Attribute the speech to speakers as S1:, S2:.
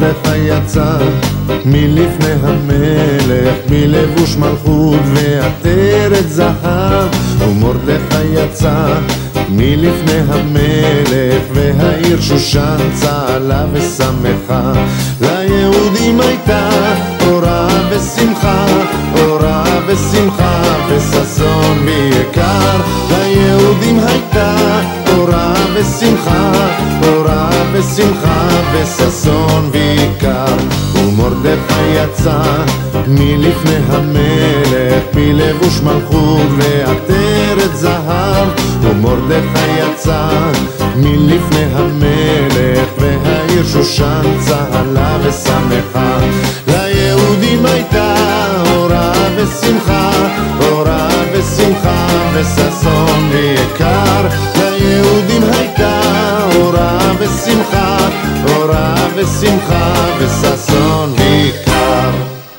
S1: ומרדכי יצא מלפני המלך, מלבוש מלכות ועטרת זהב. ומרדכי יצא מלפני המלך, והעיר שושן צהלה ושמחה. ליהודים הייתה אורה ושמחה, אורה ושמחה וששון ויקר. ליהודים הייתה אורה ושמחה, אורה ושמחה וששון ויקר. ומרדכי יצא מלפני המלך, מלבוש מלכות ועטרת זהב. ומרדכי יצא מלפני המלך, והעיר שושן צהלה ושמחה. ליהודים הייתה אורה ושמחה, אורה ושמחה וששון ויקר. ליהודים הייתה אורה ושמחה, אורה ושמחה וששון